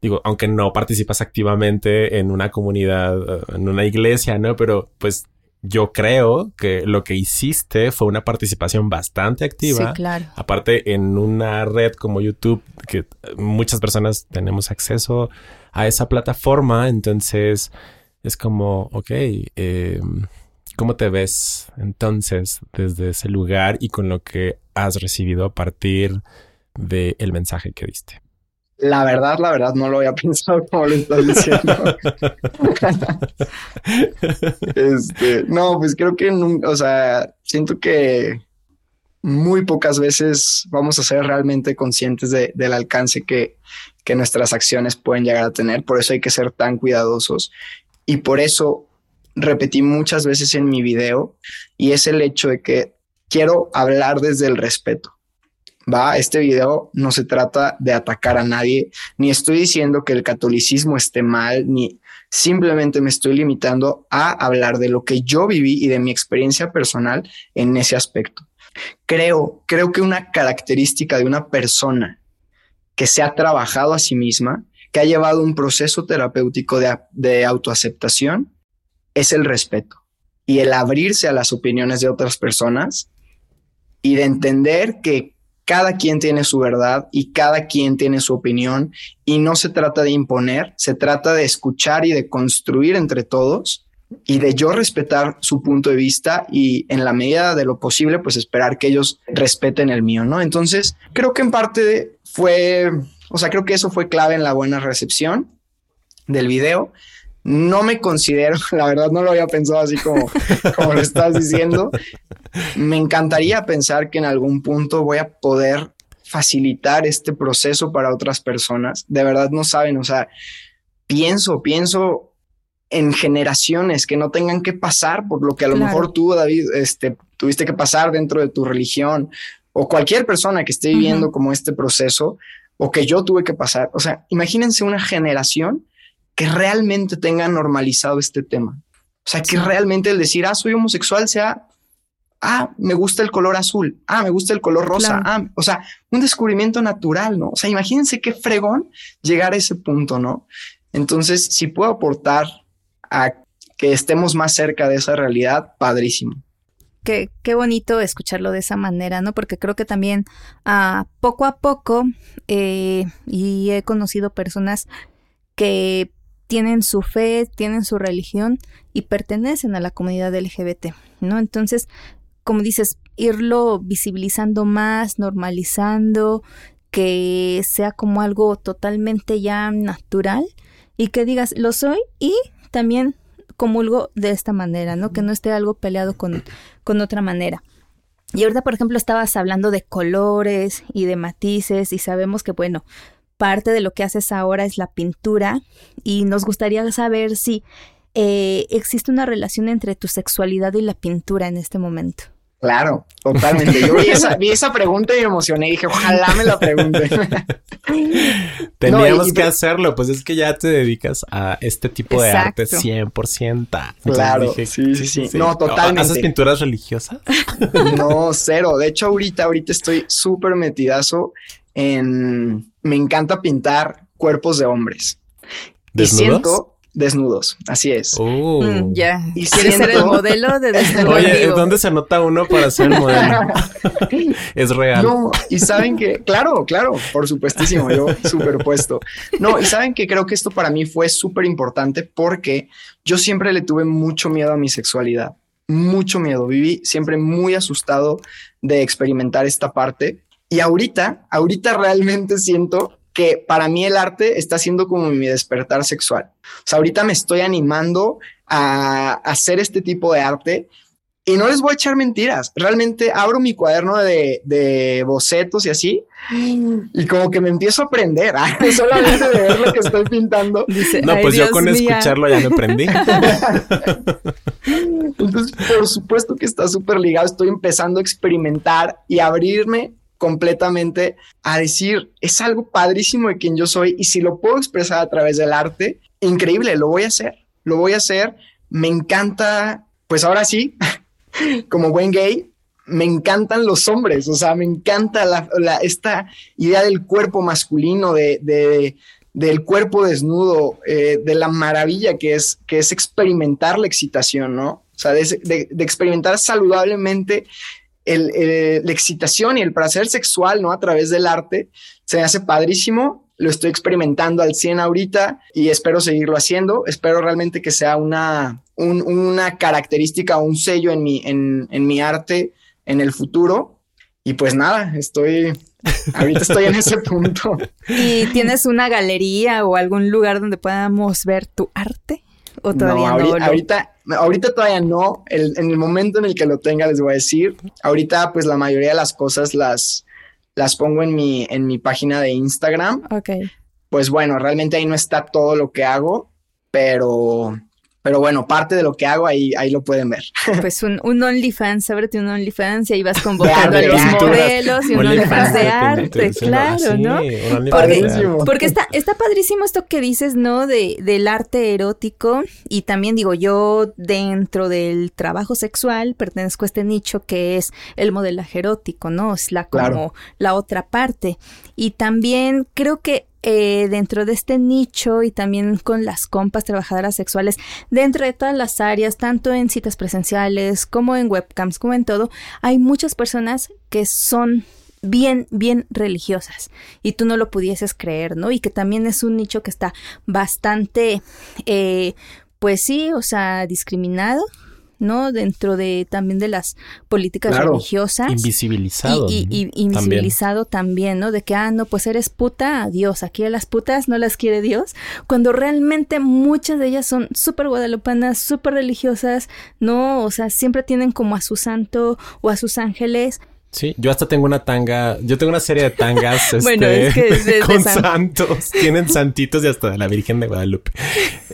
digo, aunque no participas activamente en una comunidad, eh, en una iglesia, ¿no? Pero pues yo creo que lo que hiciste fue una participación bastante activa. Sí, claro. Aparte, en una red como YouTube, que muchas personas tenemos acceso a esa plataforma, entonces es como, ok, em, ¿cómo te ves entonces desde ese lugar y con lo que has recibido a partir del mensaje que diste? La verdad, la verdad, no lo había pensado como lo estás diciendo. este, no, pues creo que, o sea, siento que muy pocas veces vamos a ser realmente conscientes de, del alcance que, que nuestras acciones pueden llegar a tener. Por eso hay que ser tan cuidadosos. Y por eso repetí muchas veces en mi video, y es el hecho de que quiero hablar desde el respeto va, este video no se trata de atacar a nadie, ni estoy diciendo que el catolicismo esté mal, ni Simplemente me estoy limitando a hablar de lo que yo viví y de mi experiencia personal en ese aspecto. Creo, creo que una característica de una persona que se ha trabajado a sí misma, que ha llevado un proceso terapéutico de, de autoaceptación, es el respeto y el abrirse a las opiniones de otras personas y de entender que cada quien tiene su verdad y cada quien tiene su opinión y no se trata de imponer, se trata de escuchar y de construir entre todos y de yo respetar su punto de vista y en la medida de lo posible pues esperar que ellos respeten el mío, ¿no? Entonces creo que en parte fue, o sea, creo que eso fue clave en la buena recepción del video no me considero, la verdad no lo había pensado así como, como lo estás diciendo. Me encantaría pensar que en algún punto voy a poder facilitar este proceso para otras personas. De verdad no saben, o sea, pienso, pienso en generaciones que no tengan que pasar por lo que a lo mejor tú, David, este, tuviste que pasar dentro de tu religión o cualquier persona que esté viviendo como este proceso o que yo tuve que pasar. O sea, imagínense una generación que realmente tengan normalizado este tema. O sea, que realmente el decir, ah, soy homosexual sea, ah, me gusta el color azul, ah, me gusta el color rosa, ah, o sea, un descubrimiento natural, ¿no? O sea, imagínense qué fregón llegar a ese punto, ¿no? Entonces, si puedo aportar a que estemos más cerca de esa realidad, padrísimo. Qué, qué bonito escucharlo de esa manera, ¿no? Porque creo que también ah, poco a poco, eh, y he conocido personas que tienen su fe, tienen su religión y pertenecen a la comunidad LGBT, ¿no? Entonces, como dices, irlo visibilizando más, normalizando, que sea como algo totalmente ya natural y que digas, lo soy y también comulgo de esta manera, ¿no? Que no esté algo peleado con, con otra manera. Y ahorita, por ejemplo, estabas hablando de colores y de matices y sabemos que, bueno, parte de lo que haces ahora es la pintura y nos gustaría saber si eh, existe una relación entre tu sexualidad y la pintura en este momento. Claro, totalmente. Yo vi esa, pregunta y me emocioné y dije, ojalá me la pregunte. Teníamos que hacerlo, pues es que ya te dedicas a este tipo de arte 100%. claro, sí, sí, sí, No, totalmente. ¿Haces pinturas religiosas? no, cero. De hecho, ahorita, ahorita estoy súper metidazo en... Me encanta pintar cuerpos de hombres. ¿Desnudos? Y siento desnudos, así es. Oh. Mm, ya. Y ¿Quieres ser el modelo de desnudo? Oye, ¿dónde se anota uno para ser el modelo? es real. No, y saben que, claro, claro, por supuestísimo, yo superpuesto. No, y saben que creo que esto para mí fue súper importante porque yo siempre le tuve mucho miedo a mi sexualidad, mucho miedo. Viví siempre muy asustado de experimentar esta parte y ahorita, ahorita realmente siento que para mí el arte está siendo como mi despertar sexual. O sea, ahorita me estoy animando a, hacer este tipo de arte y no les voy a echar mentiras. Realmente abro mi cuaderno de, bocetos y así, y como que me empiezo a aprender, ¿ah? solamente de ver lo que estoy pintando. no, pues yo con escucharlo ya me aprendí. Entonces, por supuesto que está súper ligado. Estoy empezando a experimentar y abrirme completamente a decir, es algo padrísimo de quien yo soy y si lo puedo expresar a través del arte, increíble, lo voy a hacer, lo voy a hacer. Me encanta, pues ahora sí, como buen gay, me encantan los hombres, o sea, me encanta la, esta idea del cuerpo masculino, de, del cuerpo desnudo, eh, de la maravilla que es, que es experimentar la excitación, ¿no? O sea, de, de experimentar saludablemente el, la excitación y el placer sexual, ¿no? A través del arte, se me hace padrísimo. Lo estoy experimentando al 100 ahorita y espero seguirlo haciendo. Espero realmente que sea una, una característica, un sello en mi, en, en mi arte en el futuro. Y pues nada, estoy, ahorita estoy en ese punto. ¿Y tienes una galería o algún lugar donde podamos ver tu arte? ¿O todavía no? ahorita, ahorita, todavía no. en el momento en el que lo tenga les voy a decir. Ahorita pues la mayoría de las cosas las, las pongo en mi, en mi página de Instagram. Ok. Pues bueno, realmente ahí no está todo lo que hago, pero Pero bueno, parte de lo que hago ahí, ahí lo pueden ver. Pues un, un OnlyFans, ábrete un OnlyFans y ahí vas convocando a los modelos y un OnlyFans de arte, claro, ¿no? Porque, está, está padrísimo esto que dices, ¿no? De, del arte erótico y también digo, yo dentro del trabajo sexual pertenezco a este nicho que es el modelaje erótico, ¿no? Es la como la otra parte. Y también creo que eh, dentro de este nicho y también con las compas trabajadoras sexuales, dentro de todas las áreas, tanto en citas presenciales como en webcams, como en todo, hay muchas personas que son bien, bien religiosas y tú no lo pudieses creer, ¿no? Y que también es un nicho que está bastante, eh, pues sí, o sea, discriminado ¿no? Dentro de también de las políticas religiosas. Invisibilizado. Y, invisibilizado también. ¿no? De que, ah, no, pues eres puta, adiós. Aquí a las putas no las quiere Dios. Cuando realmente muchas de ellas son súper guadalupanas, súper religiosas, ¿no? O sea, siempre tienen como a su santo o a sus ángeles Sí, yo hasta tengo una tanga, yo tengo una serie de tangas este, con santos, tienen santitos y hasta la Virgen de Guadalupe.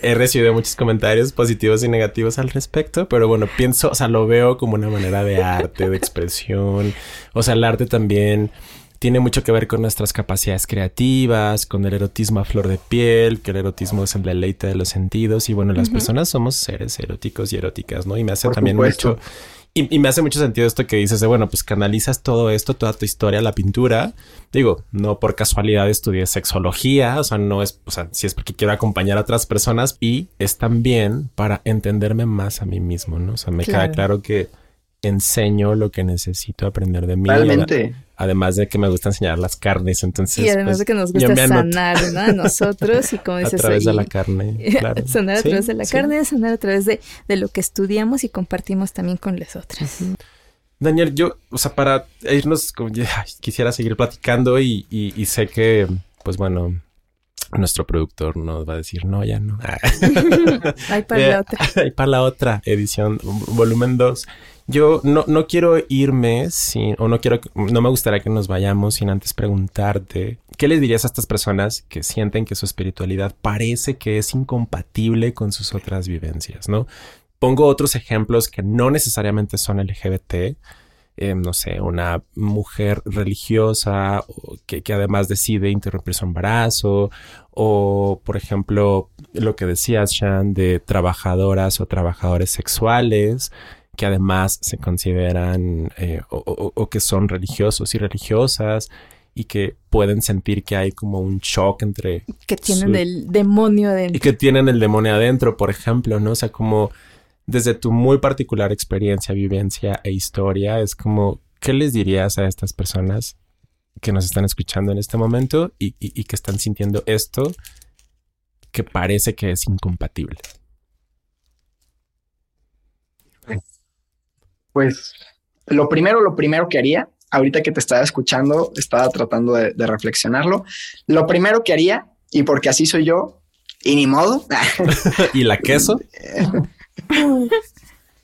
He recibido muchos comentarios positivos y negativos al respecto, pero bueno, pienso, o sea, lo veo como una manera de arte, de expresión. O sea, el arte también tiene mucho que ver con nuestras capacidades creativas, con el erotismo a flor de piel, que el erotismo es el deleite de los sentidos y bueno, las personas somos seres eróticos y eróticas, ¿no? Y me hace también mucho y, me hace mucho sentido esto que dices de, bueno, pues canalizas todo esto, toda tu historia, la pintura. Digo, no por casualidad estudié sexología, o sea, no es, o sea, si es porque quiero acompañar a otras personas y es también para entenderme más a mí mismo, ¿no? O sea, me queda claro que enseño lo que necesito aprender de mí. Realmente. Además de que me gusta enseñar las carnes, entonces. Y además pues, de que nos gusta sanar, ¿no? Nosotros y como dices. A través de la carne. Claro. sanar a través de la carne, sanar a través de, de, lo que estudiamos y compartimos también con las otras. Daniel, yo, o sea, para irnos, quisiera seguir platicando y, y, sé que, pues bueno, nuestro productor nos va a decir, no, ya no. Hay para la otra. Hay para la otra edición, volumen 2. Yo no, no quiero irme sin, o no quiero, no me gustaría que nos vayamos sin antes preguntarte, ¿qué les dirías a estas personas que sienten que su espiritualidad parece que es incompatible con sus otras vivencias, no? Pongo otros ejemplos que no necesariamente son LGBT, eh, no sé, una mujer religiosa que, que, además decide interrumpir su embarazo, o por ejemplo, lo que decías, Shan, de trabajadoras o trabajadores sexuales que además se consideran eh, o, que son religiosos y religiosas y que pueden sentir que hay como un shock entre... Que tienen el demonio adentro. Y que tienen el demonio adentro, por ejemplo, ¿no? O sea, como desde tu muy particular experiencia, vivencia e historia, es como, ¿qué les dirías a estas personas que nos están escuchando en este momento y, y que están sintiendo esto que parece que es incompatible? Pues lo primero, lo primero que haría, ahorita que te estaba escuchando, estaba tratando de, reflexionarlo. Lo primero que haría, y porque así soy yo, y ni modo. ¿Y la queso?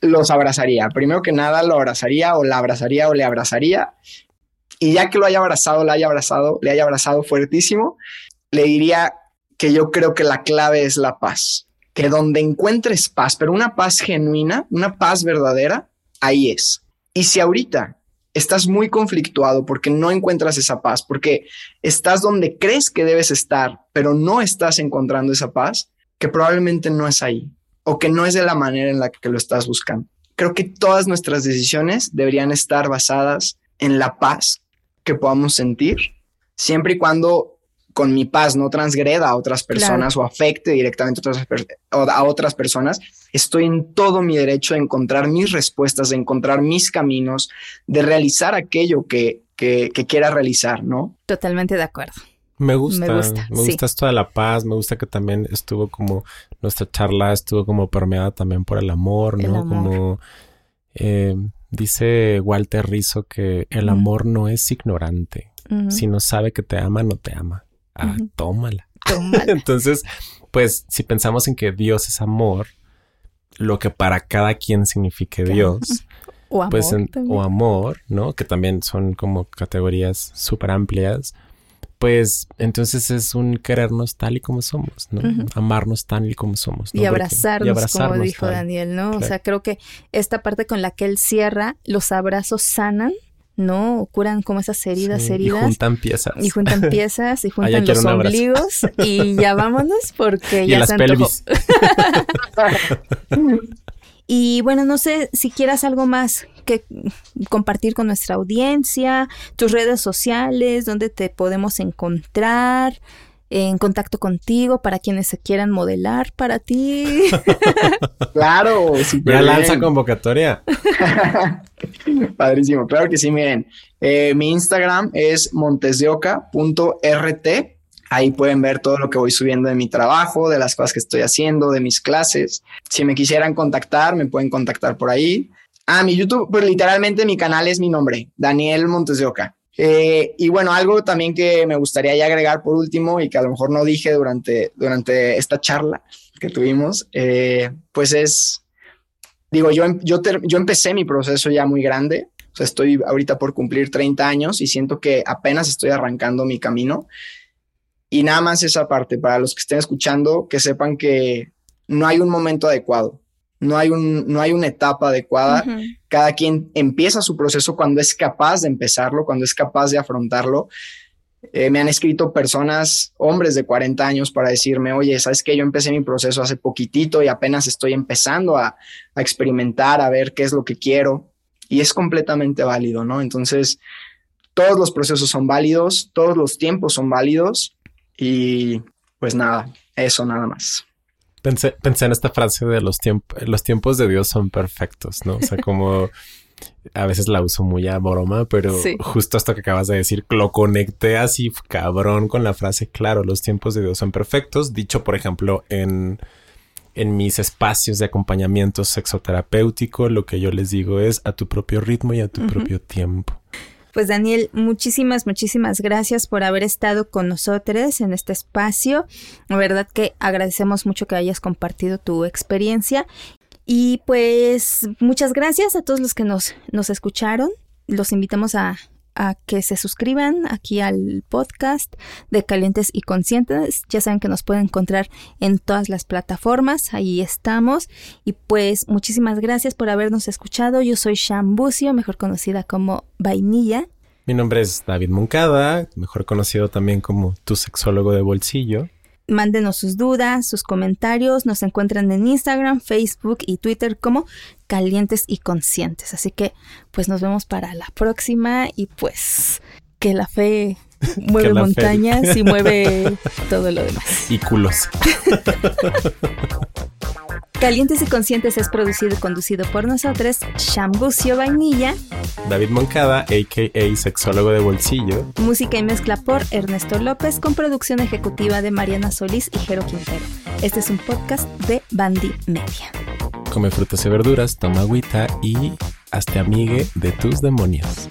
los abrazaría. Primero que nada, lo abrazaría o la abrazaría o le abrazaría. Y ya que lo haya abrazado, le haya abrazado, le haya abrazado fuertísimo, le diría que yo creo que la clave es la paz. Que donde encuentres paz, pero una paz genuina, una paz verdadera, ahí es. Y si ahorita estás muy conflictuado porque no encuentras esa paz, porque estás donde crees que debes estar, pero no estás encontrando esa paz, que probablemente no es ahí o que no es de la manera en la que lo estás buscando. Creo que todas nuestras decisiones deberían estar basadas en la paz que podamos sentir, siempre y cuando con mi paz no transgreda a otras personas o afecte directamente a otras, a otras personas, estoy en todo mi derecho de encontrar mis respuestas, de encontrar mis caminos, de realizar aquello que, que, quiera realizar, ¿no? Totalmente de acuerdo. Me gusta, me gusta, me gusta esto de la paz, me gusta que también estuvo como, nuestra charla estuvo como permeada también por el amor, ¿no? Como eh, dice Walter Rizzo que el amor no es ignorante, si no sabe que te ama, no te ama. Ah, tómala. Entonces, pues si pensamos en que Dios es amor, lo que para cada quien signifique Dios, o pues amor, o amor, ¿no? Que también son como categorías súper amplias, pues entonces es un querernos tal y como somos, ¿no? Amarnos tal y como somos. Y, abrazarnos, como dijo Daniel, ¿no? O sea, creo que esta parte con la que él cierra, los abrazos sanan ¿no? Curan como esas heridas, heridas. Y juntan piezas. Y juntan piezas y juntan los ombligos y ya vámonos porque ya las se pelvis. y bueno, no sé si quieras algo más que compartir con nuestra audiencia, tus redes sociales, dónde te podemos encontrar en contacto contigo para quienes se quieran modelar para ti. claro, ya lanza convocatoria. Padrísimo, claro que sí, miren. Eh, mi Instagram es montesdeoca.rt. Ahí pueden ver todo lo que voy subiendo de mi trabajo, de las cosas que estoy haciendo, de mis clases. Si me quisieran contactar, me pueden contactar por ahí. Ah, mi YouTube, pues literalmente mi canal es mi nombre, Daniel Montes de Oca. Eh, y bueno, algo también que me gustaría ya agregar por último y que a lo mejor no dije durante, durante esta charla que tuvimos, eh, pues es, digo, yo, yo, yo empecé mi proceso ya muy grande, estoy ahorita por cumplir 30 años y siento que apenas estoy arrancando mi camino. Y nada más esa parte, para los que estén escuchando, que sepan que no hay un momento adecuado no hay, un, no hay una etapa adecuada. Cada quien empieza su proceso cuando es capaz de empezarlo, cuando es capaz de afrontarlo. Eh, me han escrito personas, hombres de 40 años, para decirme, oye, ¿sabes qué? Yo empecé mi proceso hace poquitito y apenas estoy empezando a, a experimentar, a ver qué es lo que quiero. Y es completamente válido, ¿no? Entonces, todos los procesos son válidos, todos los tiempos son válidos y pues nada, eso nada más. Pensé, pensé en esta frase de los tiempos, los tiempos de Dios son perfectos, ¿no? O sea, como a veces la uso muy a broma, pero justo esto que acabas de decir, lo conecté así cabrón con la frase, claro, los tiempos de Dios son perfectos, dicho por ejemplo en, en mis espacios de acompañamiento sexoterapéutico, lo que yo les digo es a tu propio ritmo y a tu propio tiempo. Pues Daniel, muchísimas, muchísimas gracias por haber estado con nosotros en este espacio. La verdad que agradecemos mucho que hayas compartido tu experiencia. Y pues muchas gracias a todos los que nos, nos escucharon. Los invitamos a a que se suscriban aquí al podcast de Calientes y Conscientes. Ya saben que nos pueden encontrar en todas las plataformas, ahí estamos. Y pues muchísimas gracias por habernos escuchado. Yo soy Shambucio, mejor conocida como Vainilla. Mi nombre es David Moncada, mejor conocido también como tu sexólogo de bolsillo. Mándenos sus dudas, sus comentarios. Nos encuentran en Instagram, Facebook y Twitter como Calientes y Conscientes. Así que pues nos vemos para la próxima y pues que la fe mueve montañas y mueve todo lo demás. Y culos. Calientes y Conscientes es producido y conducido por nosotros, Shambucio Vainilla, David Moncada, a.k.a. Sexólogo de Bolsillo, música y mezcla por Ernesto López, con producción ejecutiva de Mariana Solís y Jero Quintero. Este es un podcast de Bandy Media. Come frutas y verduras, toma agüita y hazte amigue de tus demonios.